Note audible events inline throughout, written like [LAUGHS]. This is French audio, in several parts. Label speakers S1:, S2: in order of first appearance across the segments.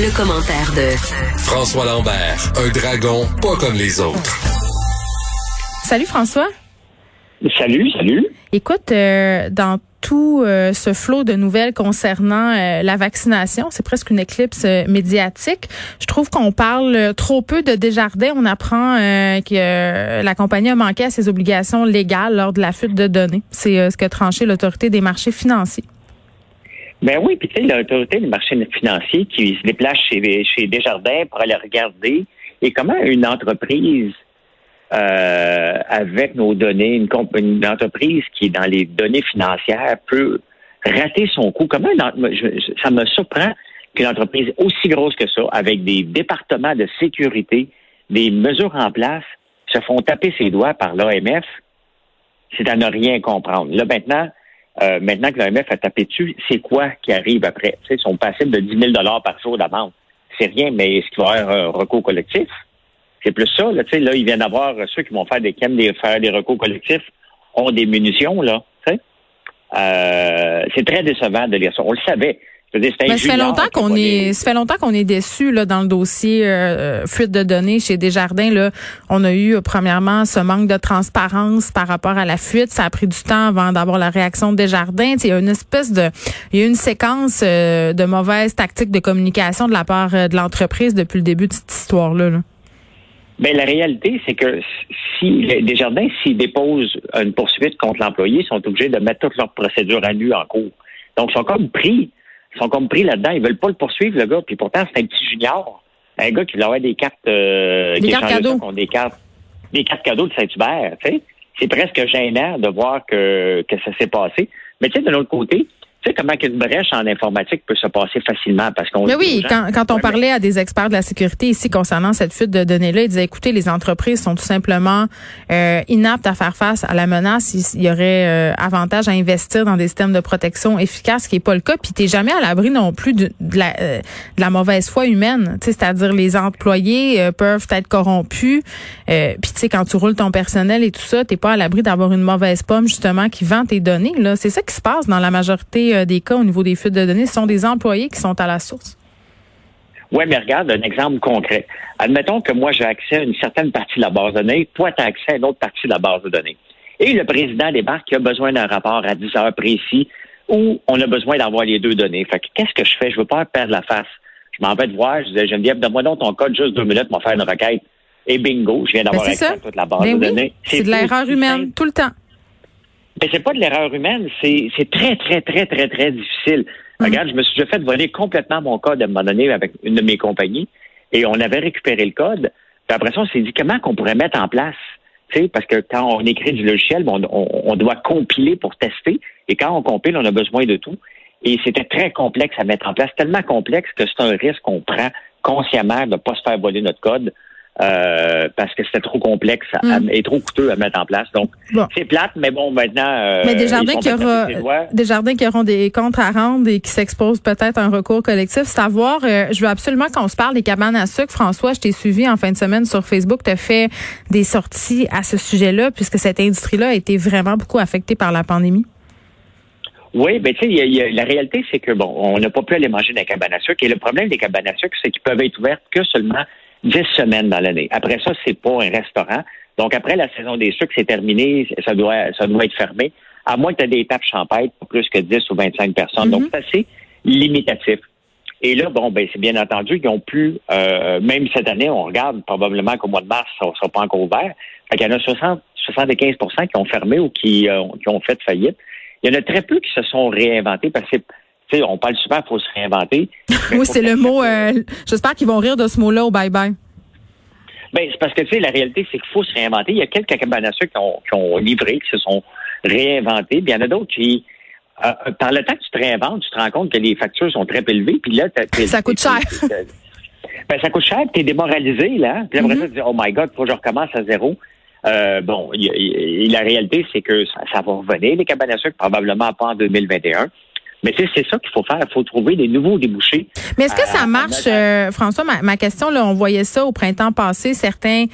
S1: Le, commentaire de
S2: François Lambert, un dragon pas comme les autres.
S3: Salut François.
S4: Salut, salut.
S3: Écoute, euh, dans tout euh, ce flot de nouvelles concernant euh, la vaccination, c'est presque une éclipse euh, médiatique. Je trouve qu'on parle trop peu de Desjardins. On apprend euh, que la compagnie a manqué à ses obligations légales lors de la fuite de données. C'est ce que tranché l'autorité des marchés financiers.
S4: Ben oui, puis tu sais, l'autorité des marchés financiers qui se déplace chez, chez Desjardins pour aller regarder et comment une entreprise euh, avec nos données, une, entreprise qui est dans les données financières peut rater son coup. Comment une, je, ça me surprend qu'une entreprise aussi grosse que ça, avec des départements de sécurité, des mesures en place, se font taper ses doigts par l'AMF. C'est à ne rien comprendre. Là, maintenant, euh, maintenant que l'AMF a tapé dessus, c'est quoi qui arrive après? Tu sais, ils sont passibles de 10 000 par jour d'amende. C'est rien, mais est-ce qu'il va y avoir un recours collectif? C'est plus ça, là, là, ils viennent d'avoir ceux qui vont faire des qui des, faire des recours collectifs ont des munitions, là. Euh, c'est très décevant de lire ça. On le savait.
S3: Dire, Mais ça fait longtemps qu'on est, ça fait longtemps qu'on est déçu là dans le dossier euh, fuite de données chez Desjardins là. On a eu premièrement ce manque de transparence par rapport à la fuite. Ça a pris du temps avant d'avoir la réaction de Desjardins. Il y a une espèce de, il y a une séquence euh, de mauvaises tactiques de communication de la part de l'entreprise depuis le début de cette histoire là. là.
S4: Ben, la réalité, c'est que si les Desjardins, s'ils déposent une poursuite contre l'employé, sont obligés de mettre toutes leurs procédures à nu en cours. Donc, ils sont comme pris, sont comme pris là-dedans. Ils veulent pas le poursuivre, le gars. Puis pourtant, c'est un petit junior. Un gars qui voulait avoir des cartes, euh,
S3: des cartes cadeaux.
S4: Des cartes, des cartes cadeaux de Saint-Hubert, tu sais. C'est presque gênant de voir que, que ça s'est passé. Mais tu sais, de l'autre côté, sais comment qu'une brèche en informatique peut se passer facilement parce qu'on.
S3: Mais oui, quand, quand on parlait à des experts de la sécurité ici concernant cette fuite de données-là, ils disaient écoutez, les entreprises sont tout simplement euh, inaptes à faire face à la menace. Il y aurait euh, avantage à investir dans des systèmes de protection efficaces, ce qui n'est pas le cas. Puis t'es jamais à l'abri non plus de, de, la, euh, de la mauvaise foi humaine. C'est-à-dire les employés euh, peuvent être corrompus. Puis tu sais quand tu roules ton personnel et tout ça, t'es pas à l'abri d'avoir une mauvaise pomme justement qui vend tes données. Là, c'est ça qui se passe dans la majorité des cas au niveau des fuites de données, ce sont des employés qui sont à la source?
S4: Oui, mais regarde un exemple concret. Admettons que moi, j'ai accès à une certaine partie de la base de données, toi, tu as accès à une autre partie de la base de données. Et le président débarque qui a besoin d'un rapport à 10 heures précis où on a besoin d'avoir les deux données. Fait que qu'est-ce que je fais? Je veux pas perdre la face. Je m'en vais te voir, je disais, Geneviève, donne-moi donc ton code, juste deux minutes, m'en faire une requête. Et bingo, je viens d'avoir
S3: ben
S4: accès
S3: ça.
S4: à toute la base
S3: ben
S4: de
S3: oui.
S4: données.
S3: C'est de l'erreur humaine, simple. tout le temps.
S4: Mais c'est pas de l'erreur humaine, c'est très, très, très, très, très difficile. Mmh. Regarde, je me suis fait voler complètement mon code à un moment donné avec une de mes compagnies et on avait récupéré le code. Puis après ça, on s'est dit comment qu'on pourrait mettre en place? Tu sais, parce que quand on écrit du logiciel, on, on, on, doit compiler pour tester. Et quand on compile, on a besoin de tout. Et c'était très complexe à mettre en place, tellement complexe que c'est un risque qu'on prend consciemment de ne pas se faire voler notre code. Euh, parce que c'était trop complexe à, mm. et trop coûteux à mettre en place. Donc, bon. c'est plate, mais bon, maintenant... Euh,
S3: mais des jardins, qui aura, des jardins qui auront des comptes à rendre et qui s'exposent peut-être à un recours collectif. Savoir, euh, je veux absolument qu'on se parle des cabanes à sucre. François, je t'ai suivi en fin de semaine sur Facebook. Tu as fait des sorties à ce sujet-là, puisque cette industrie-là a été vraiment beaucoup affectée par la pandémie.
S4: Oui, ben tu sais, la réalité, c'est que bon, on n'a pas pu aller manger dans les cabanes à sucre. Et le problème des cabanes à sucre, c'est qu'ils peuvent être ouvertes que seulement 10 semaines dans l'année. Après ça, c'est pas un restaurant. Donc, après la saison des sucres, c'est terminé, ça doit, ça doit être fermé, à moins que tu aies des tables champêtres pour plus que 10 ou 25 personnes. Mm -hmm. Donc, c'est assez limitatif. Et là, bon, ben, c'est bien entendu qu'ils ont pu, euh, même cette année, on regarde probablement qu'au mois de mars, ça ne sera pas encore ouvert. Fait qu'il y en a 60, 75% qui ont fermé ou qui, euh, qui ont fait faillite. Il y en a très peu qui se sont réinventés parce que on parle souvent qu'il faut se réinventer. [LAUGHS]
S3: oui, c'est le mot. Euh, J'espère qu'ils vont rire de ce mot-là au bye-bye.
S4: Ben, c'est parce que, tu sais, la réalité, c'est qu'il faut se réinventer. Il y a quelques cabanes à sucre qui ont, qui ont livré, qui se sont réinventés. Puis il y en a d'autres qui, euh, par le temps que tu te réinventes, tu te rends compte que les factures sont très élevées, puis là,
S3: ça coûte cher.
S4: Ben, ça coûte cher, tu es démoralisé, là. Puis après ça, tu dis, oh my God, faut que je recommence à zéro. Euh, bon, la réalité, c'est que ça, va revenir, les cabanes à sucre, probablement pas en 2021. Mais c'est ça qu'il faut faire. Il faut trouver des nouveaux débouchés.
S3: Mais est-ce que ça marche, euh, François? Ma, question, là, on voyait ça au printemps passé, certains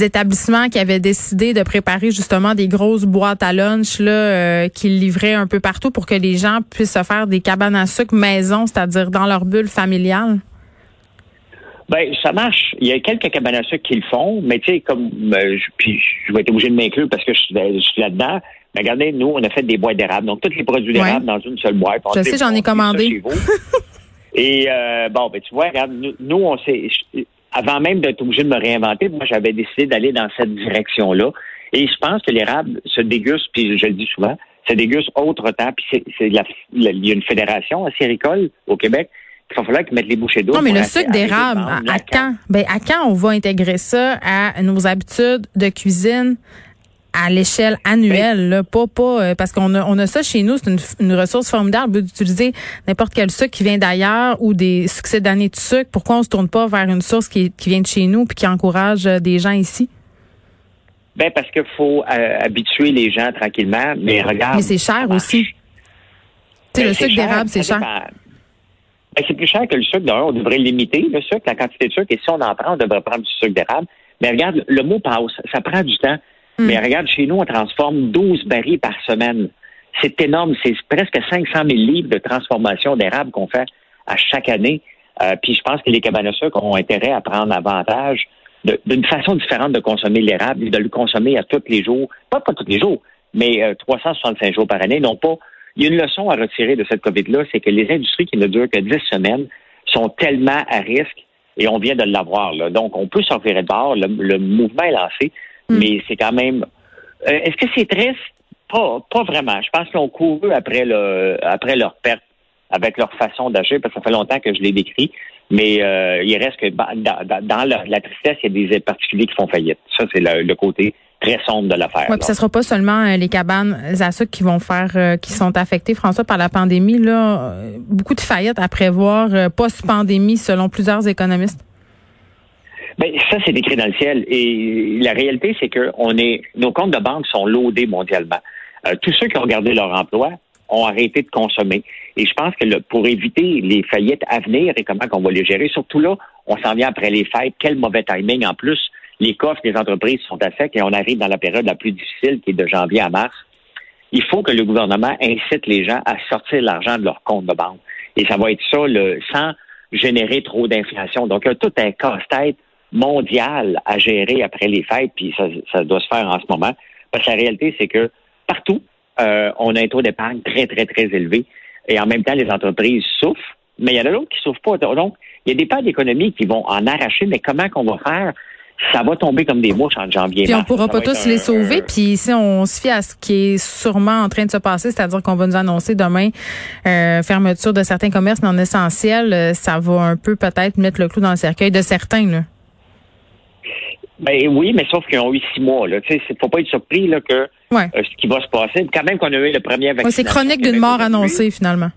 S3: établissements qui avaient décidé de préparer justement des grosses boîtes à lunch là, euh, qu'ils livraient un peu partout pour que les gens puissent se faire des cabanes à sucre maison, c'est-à-dire dans leur bulle familiale?
S4: Ben, ça marche. Il y a quelques cabanes à sucre qui le font, mais tu sais, comme euh, je, puis je vais être obligé de m'inclure parce que je, je suis là-dedans. Mais regardez, nous, on a fait des boîtes d'érable. Donc, tous les produits d'érable dans une seule boîte.
S3: je sais, j'en ai commandé. [LAUGHS]
S4: Et euh, bon, ben tu vois, regarde, nous, on s'est avant même d'être obligé de me réinventer, moi, j'avais décidé d'aller dans cette direction-là. Et je pense que l'érable se déguste, puis je le dis souvent, se déguste autre temps. Puis c'est, il y a une fédération acéricole au Québec il va falloir qu'ils mettent les bouchées d'eau.
S3: Non, mais le sucre d'érable, à, quand? Ben, à quand on va intégrer ça à nos habitudes de cuisine? À l'échelle annuelle, là, pas pas euh, parce qu'on a on a ça chez nous, c'est une, ressource formidable d'utiliser n'importe quel sucre qui vient d'ailleurs ou des succès d'années de sucre. Pourquoi on se tourne pas vers une source qui, qui vient de chez nous puis qui encourage euh, des gens ici?
S4: Ben parce qu'il faut euh, habituer les gens tranquillement, mais regarde.
S3: Mais c'est cher aussi. Tu sais, le ben, sucre d'érable, c'est cher.
S4: Ben, c'est plus cher que le sucre. D'ailleurs, on devrait limiter le sucre, la quantité de sucre. Et si on en prend, on devrait prendre du sucre d'érable. Mais regarde, le mot passe. Ça prend du temps. Hmm. Mais regarde, chez nous, on transforme 12 barils par semaine. C'est énorme. C'est presque 500 000 livres de transformation d'érable qu'on fait à chaque année. Euh, puis je pense que les cabanes ont intérêt à prendre avantage d'une façon différente de consommer l'érable et de le consommer à tous les jours. Pas, pas tous les jours, mais 365 euh, jours par année, non pas il y a une leçon à retirer de cette COVID-là, c'est que les industries qui ne durent que 10 semaines sont tellement à risque et on vient de l'avoir. Donc, on peut s'en de bord. Le, mouvement est lancé, hmm. mais c'est quand même. Euh, est-ce que c'est triste? Pas, pas vraiment. Je pense qu'ils ont couru après, le, après leur perte avec leur façon d'agir, parce que ça fait longtemps que je l'ai décrit. Mais euh, il reste que dans, dans la, tristesse, il y a des particuliers qui font faillite. Ça, c'est le côté très sombre de l'affaire.
S3: Oui, puis ce sera pas seulement euh, les cabanes à sucre qui vont faire, euh, qui sont affectées, François, par la pandémie. Là, beaucoup de faillites à prévoir post-pandémie, selon plusieurs économistes.
S4: Ben, ça, c'est écrit dans le ciel. Et la réalité, c'est que on est, nos comptes de banque sont loadés mondialement. tous ceux qui ont gardé leur emploi ont arrêté de consommer. Et je pense que pour éviter les faillites à venir et comment on va les gérer, surtout là, on s'en vient après les fêtes. Quel mauvais timing en plus les coffres des entreprises sont à sec et on arrive dans la période la plus difficile qui est de janvier à mars. Il faut que le gouvernement incite les gens à sortir l'argent de leur compte de banque. Et ça va être ça le, sans générer trop d'inflation. Donc, il y a tout un casse-tête mondial à gérer après les fêtes, puis ça, doit se faire en ce moment. Parce que la réalité, c'est que partout, euh, on a un taux d'épargne très, très, très élevé. Et en même temps, les entreprises souffrent, mais il y en a d'autres qui ne souffrent pas. Donc, il y a des parts d'économie qui vont en arracher, mais comment qu'on va faire? ça va tomber comme des mouches en janvier.
S3: Puis on pourra pas tous les sauver. Puis si on se fie à ce qui est sûrement en train de se passer, c'est-à-dire qu'on va nous annoncer demain euh, fermeture de certains commerces non essentiels, euh, ça va un peu peut-être mettre le clou dans le cercueil de certains. Là.
S4: Ben oui, mais sauf qu'ils ont eu six mois. Il ne faut pas être surpris là, que euh, ce qui va se passer. Quand même qu'on a eu le premier vaccin.
S3: c'est chronique d'une mort annoncée finalement.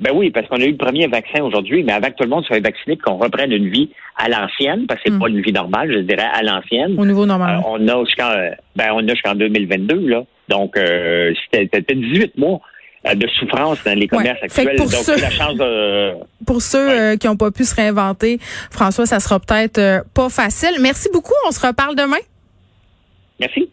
S4: Ben oui, parce qu'on a eu le premier vaccin aujourd'hui, mais avant que tout le monde soit vacciné, qu'on reprenne une vie à l'ancienne, parce que c'est hmm. pas une vie normale, je dirais à l'ancienne.
S3: Au niveau normal.
S4: Euh, on a jusqu'en ben on a jusqu'en 2022 là. Donc euh, c'était 18 mois de souffrance dans les commerces actuels.
S3: Pour ceux,
S4: la chance de...
S3: Pour ceux qui n'ont pas pu se réinventer, François, ça sera peut-être pas facile. Merci beaucoup. On se reparle demain.
S4: Merci.